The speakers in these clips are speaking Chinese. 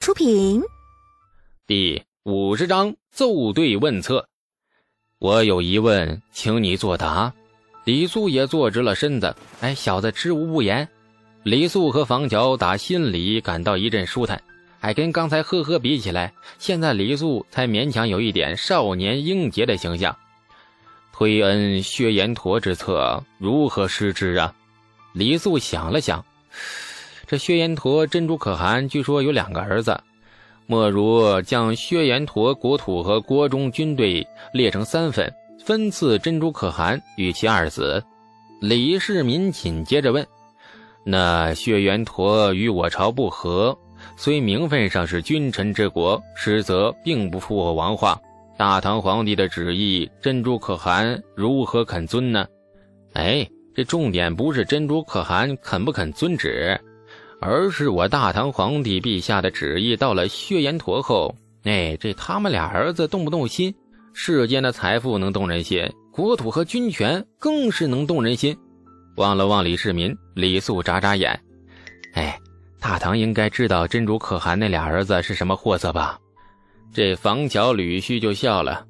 出品，第五十章奏对问策。我有疑问，请你作答。李素也坐直了身子。哎，小子知无不言。李素和房乔打心里感到一阵舒坦。哎，跟刚才呵呵比起来，现在李素才勉强有一点少年英杰的形象。推恩薛延陀之策如何施之啊？李素想了想。这薛延陀珍珠可汗据说有两个儿子，莫如将薛延陀国土和国中军队列成三份，分赐珍珠可汗与其二子。李世民紧接着问：“那薛延陀与我朝不和，虽名分上是君臣之国，实则并不负我王化。大唐皇帝的旨意，珍珠可汗如何肯遵呢？”哎，这重点不是珍珠可汗肯不肯遵旨。而是我大唐皇帝陛下的旨意到了薛延陀后，哎，这他们俩儿子动不动心？世间的财富能动人心，国土和军权更是能动人心。望了望李世民，李素眨眨眼，哎，大唐应该知道珍珠可汗那俩儿子是什么货色吧？这房桥吕须就笑了，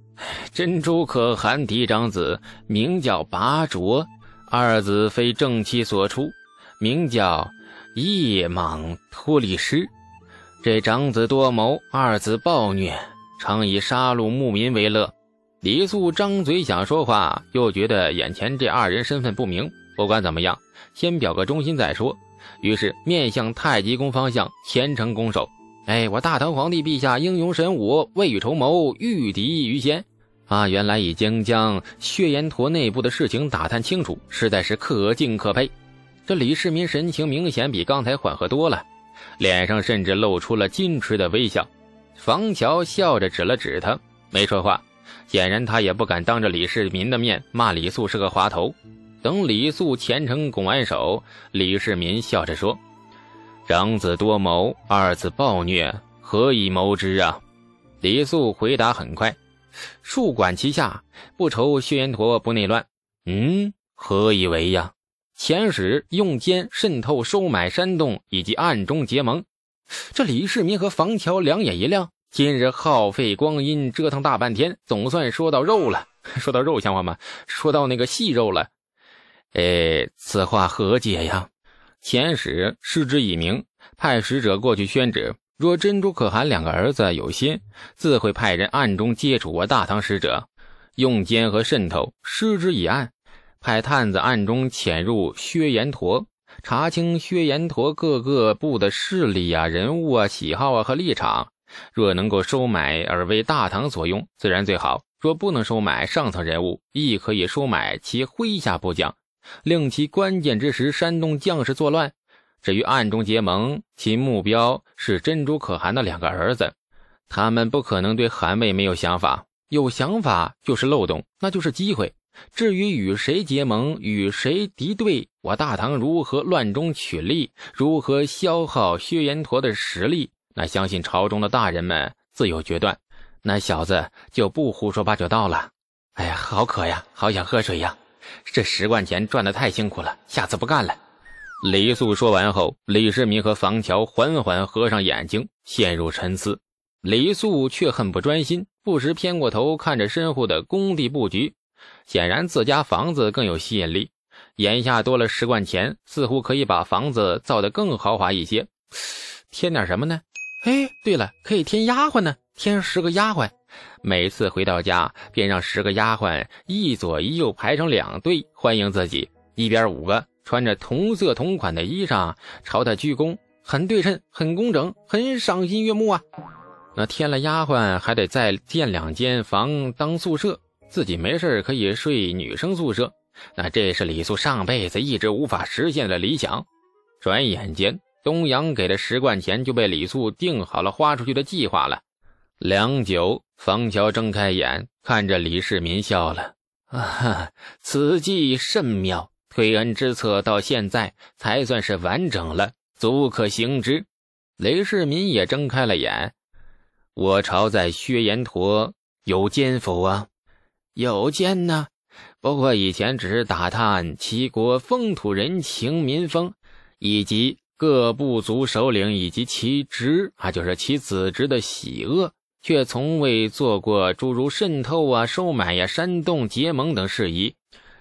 珍珠可汗嫡长子名叫拔卓，二子非正妻所出，名叫。夜莽托利师，这长子多谋，二子暴虐，常以杀戮牧民为乐。李素张嘴想说话，又觉得眼前这二人身份不明，不管怎么样，先表个忠心再说。于是面向太极宫方向虔诚拱手：“哎，我大唐皇帝陛下英勇神武，未雨绸缪，御敌于先。啊，原来已经将血岩陀内部的事情打探清楚，实在是可敬可佩。”这李世民神情明显比刚才缓和多了，脸上甚至露出了矜持的微笑。房乔笑着指了指他，没说话，显然他也不敢当着李世民的面骂李素是个滑头。等李素虔诚拱完手，李世民笑着说：“长子多谋，二子暴虐，何以谋之啊？”李素回答很快：“树管齐下，不愁薛延陀不内乱。”嗯，何以为呀？遣使用奸渗透收买山洞，以及暗中结盟。这李世民和房乔两眼一亮，今日耗费光阴折腾大半天，总算说到肉了。说到肉像话吗？说到那个细肉了。哎，此话何解呀？遣使失之以明，派使者过去宣旨：若珍珠可汗两个儿子有心，自会派人暗中接触我大唐使者，用奸和渗透，失之以暗。派探子暗中潜入薛延陀，查清薛延陀各个部的势力啊、人物啊、喜好啊和立场。若能够收买而为大唐所用，自然最好；若不能收买上层人物，亦可以收买其麾下部将，令其关键之时煽动将士作乱。至于暗中结盟，其目标是珍珠可汗的两个儿子，他们不可能对汗位没有想法，有想法就是漏洞，那就是机会。至于与谁结盟，与谁敌对，我大唐如何乱中取利，如何消耗薛延陀的实力，那相信朝中的大人们自有决断。那小子就不胡说八道了。哎呀，好渴呀，好想喝水呀！这十贯钱赚的太辛苦了，下次不干了。李素说完后，李世民和房乔缓缓合上眼睛，陷入沉思。李素却很不专心，不时偏过头看着身后的工地布局。显然自家房子更有吸引力，眼下多了十贯钱，似乎可以把房子造得更豪华一些。添点什么呢？哎，对了，可以添丫鬟呢，添十个丫鬟，每次回到家便让十个丫鬟一左一右排成两队欢迎自己，一边五个穿着同色同款的衣裳朝他鞠躬，很对称，很工整，很赏心悦目啊。那添了丫鬟，还得再建两间房当宿舍。自己没事可以睡女生宿舍，那这是李素上辈子一直无法实现的理想。转眼间，东阳给的十贯钱就被李素定好了花出去的计划了。良久，方乔睁开眼，看着李世民笑了：“啊，此计甚妙，推恩之策到现在才算是完整了，足可行之。”李世民也睁开了眼：“我朝在薛延陀有奸否啊？”有奸呢，不过以前只是打探齐国风土人情民风，以及各部族首领以及其侄啊，就是其子侄的喜恶，却从未做过诸如渗透啊、收买呀、煽动结盟等事宜。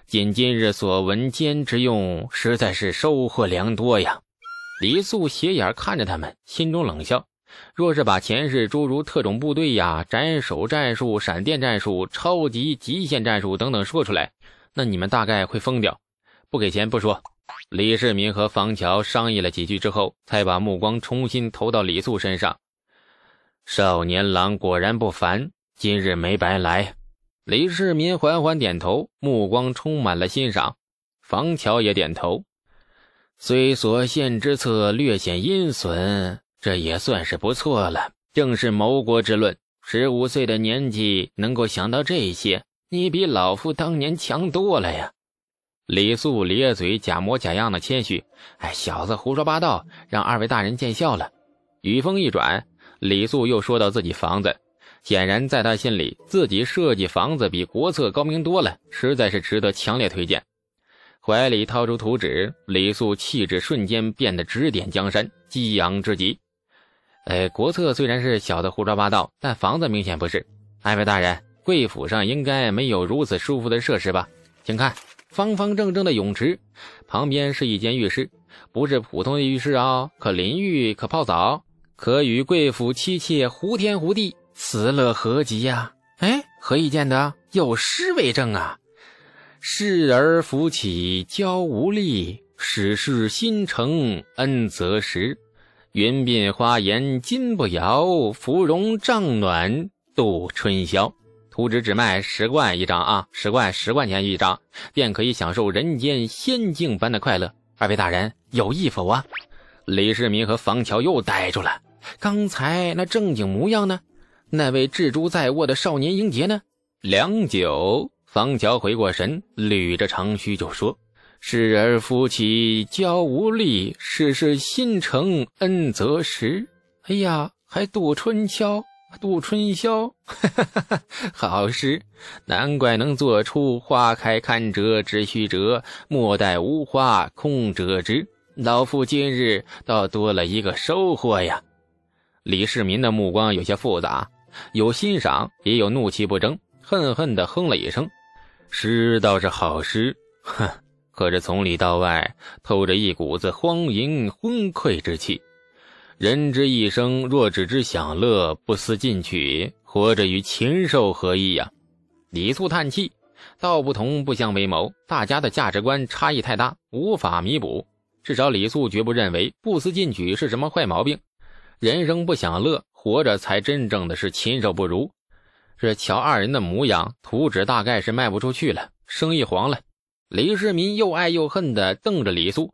仅今日所闻间之用，实在是收获良多呀。李素斜眼看着他们，心中冷笑。若是把前世诸如特种部队呀、斩首战术、闪电战术、超级极限战术等等说出来，那你们大概会疯掉。不给钱不说。李世民和房乔商议了几句之后，才把目光重新投到李素身上。少年郎果然不凡，今日没白来。李世民缓缓点头，目光充满了欣赏。房乔也点头。虽所献之策略显阴损，这也算是不错了。正是谋国之论。十五岁的年纪能够想到这些，你比老夫当年强多了呀！李素咧嘴，假模假样的谦虚：“哎，小子胡说八道，让二位大人见笑了。”语风一转，李素又说到自己房子。显然，在他心里，自己设计房子比国策高明多了，实在是值得强烈推荐。怀里掏出图纸，李素气质瞬间变得指点江山，激昂之极。哎，国策虽然是小的胡说八道，但房子明显不是。二位大人，贵府上应该没有如此舒服的设施吧？请看，方方正正的泳池，旁边是一间浴室，不是普通的浴室啊，可淋浴，可泡澡，可与贵府妻妾胡天胡地。此乐何极呀！哎，何以见得？有诗为证啊！侍儿扶起娇无力，始是新承恩泽时。云鬓花颜金不摇，芙蓉帐暖度春宵。图纸只卖十贯一张啊，十贯十块钱一张，便可以享受人间仙境般的快乐。二位大人有意否啊？李世民和房乔又呆住了，刚才那正经模样呢？那位蜘蛛在握的少年英杰呢？良久，房乔回过神，捋着长须就说：“侍儿夫妻交无力，世事心诚恩泽时。”哎呀，还度春宵，度春宵，好诗，难怪能做出“花开堪折直须折，莫待无花空折枝”。老夫今日倒多了一个收获呀！李世民的目光有些复杂。有欣赏，也有怒气不争，恨恨地哼了一声。诗倒是好诗，哼，可是从里到外透着一股子荒淫昏聩之气。人之一生，若只知享乐，不思进取，活着与禽兽何异呀？李素叹气，道不同不相为谋，大家的价值观差异太大，无法弥补。至少李素绝不认为不思进取是什么坏毛病。人生不享乐。活着才真正的是禽兽不如。这瞧二人的模样，图纸大概是卖不出去了，生意黄了。李世民又爱又恨地瞪着李素：“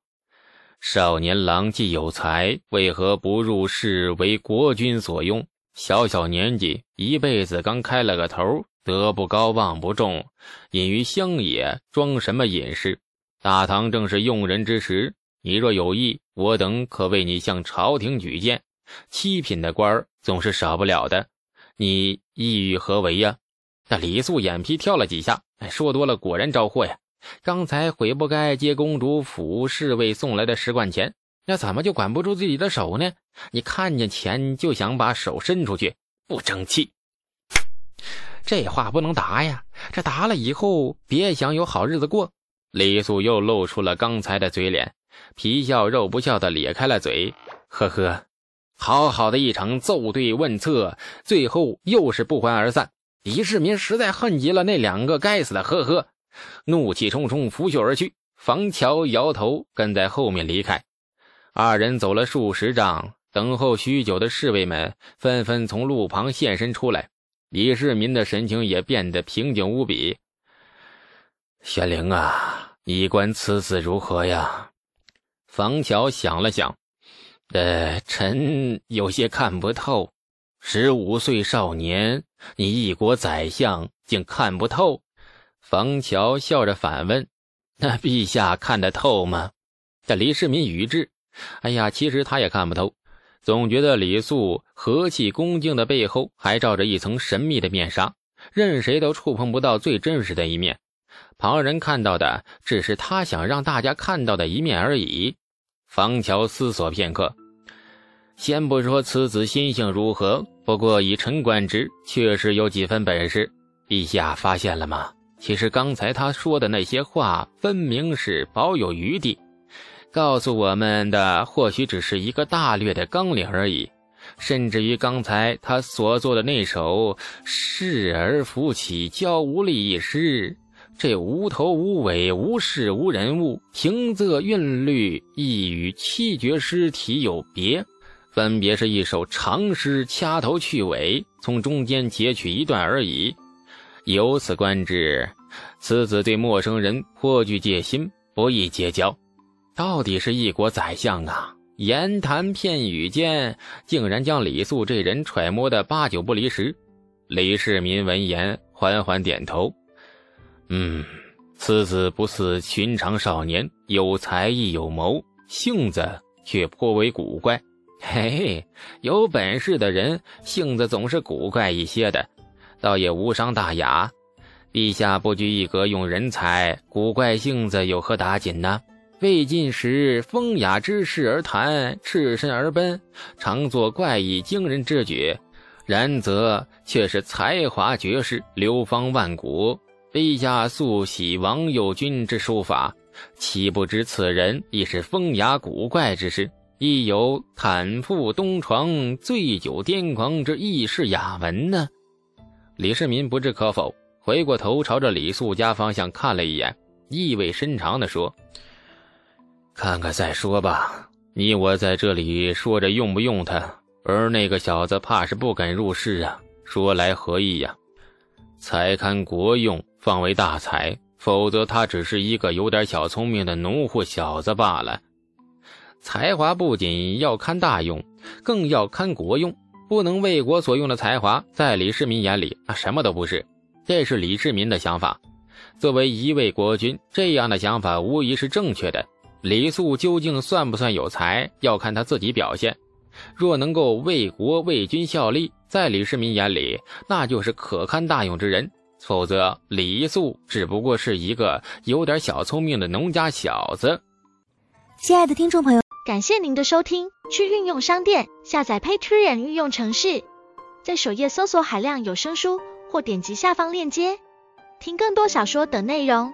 少年郎既有才，为何不入仕为国君所用？小小年纪，一辈子刚开了个头，德不高望不重，隐于乡野，装什么隐士？大唐正是用人之时，你若有意，我等可为你向朝廷举荐。七品的官儿。”总是少不了的，你意欲何为呀？那李素眼皮跳了几下，哎，说多了果然招祸呀！刚才悔不该接公主府侍卫送来的十贯钱，那怎么就管不住自己的手呢？你看见钱就想把手伸出去，不争气。这话不能答呀，这答了以后别想有好日子过。李素又露出了刚才的嘴脸，皮笑肉不笑的咧开了嘴，呵呵。好好的一场奏对问策，最后又是不欢而散。李世民实在恨极了那两个该死的呵呵，怒气冲冲拂袖而去。房乔摇头，跟在后面离开。二人走了数十丈，等候许久的侍卫们纷纷从路旁现身出来。李世民的神情也变得平静无比。玄灵啊，你观此子如何呀？房乔想了想。呃，臣有些看不透。十五岁少年，你一国宰相竟看不透？房乔笑着反问：“那陛下看得透吗？”这李世民语之：“哎呀，其实他也看不透，总觉得李素和气恭敬的背后还罩着一层神秘的面纱，任谁都触碰不到最真实的一面。旁人看到的只是他想让大家看到的一面而已。”方桥思索片刻。先不说此子心性如何，不过以臣观之，确实有几分本事。陛下发现了吗？其实刚才他说的那些话，分明是保有余地，告诉我们的或许只是一个大略的纲领而已。甚至于刚才他所做的那首“侍而扶起，教无力”一诗，这无头无尾、无事无人物，平仄韵律亦与七绝诗体有别。分别是一首长诗，掐头去尾，从中间截取一段而已。由此观之，此子对陌生人颇具戒心，不易结交。到底是一国宰相啊！言谈片语间，竟然将李素这人揣摩的八九不离十。李世民闻言，缓缓点头：“嗯，此子不似寻常少年，有才亦有谋，性子却颇为古怪。”嘿嘿，有本事的人性子总是古怪一些的，倒也无伤大雅。陛下不拘一格用人才，古怪性子有何打紧呢？魏晋时风雅之士而谈，赤身而奔，常作怪异惊人之举，然则却是才华绝世，流芳万古。陛下素喜王右军之书法，岂不知此人亦是风雅古怪之士？亦有坦腹东床、醉酒癫狂之异事雅文呢。李世民不置可否，回过头朝着李素家方向看了一眼，意味深长地说：“看看再说吧。你我在这里说着用不用他，而那个小子怕是不肯入室啊。说来何意呀？才堪国用，方为大才；否则他只是一个有点小聪明的农户小子罢了。”才华不仅要看大用，更要看国用。不能为国所用的才华，在李世民眼里那，什么都不是。这是李世民的想法。作为一位国君，这样的想法无疑是正确的。李肃究竟算不算有才，要看他自己表现。若能够为国为君效力，在李世民眼里，那就是可堪大用之人。否则，李肃只不过是一个有点小聪明的农家小子。亲爱的听众朋友。感谢您的收听，去运用商店下载 Patreon 运用城市，在首页搜索海量有声书，或点击下方链接听更多小说等内容。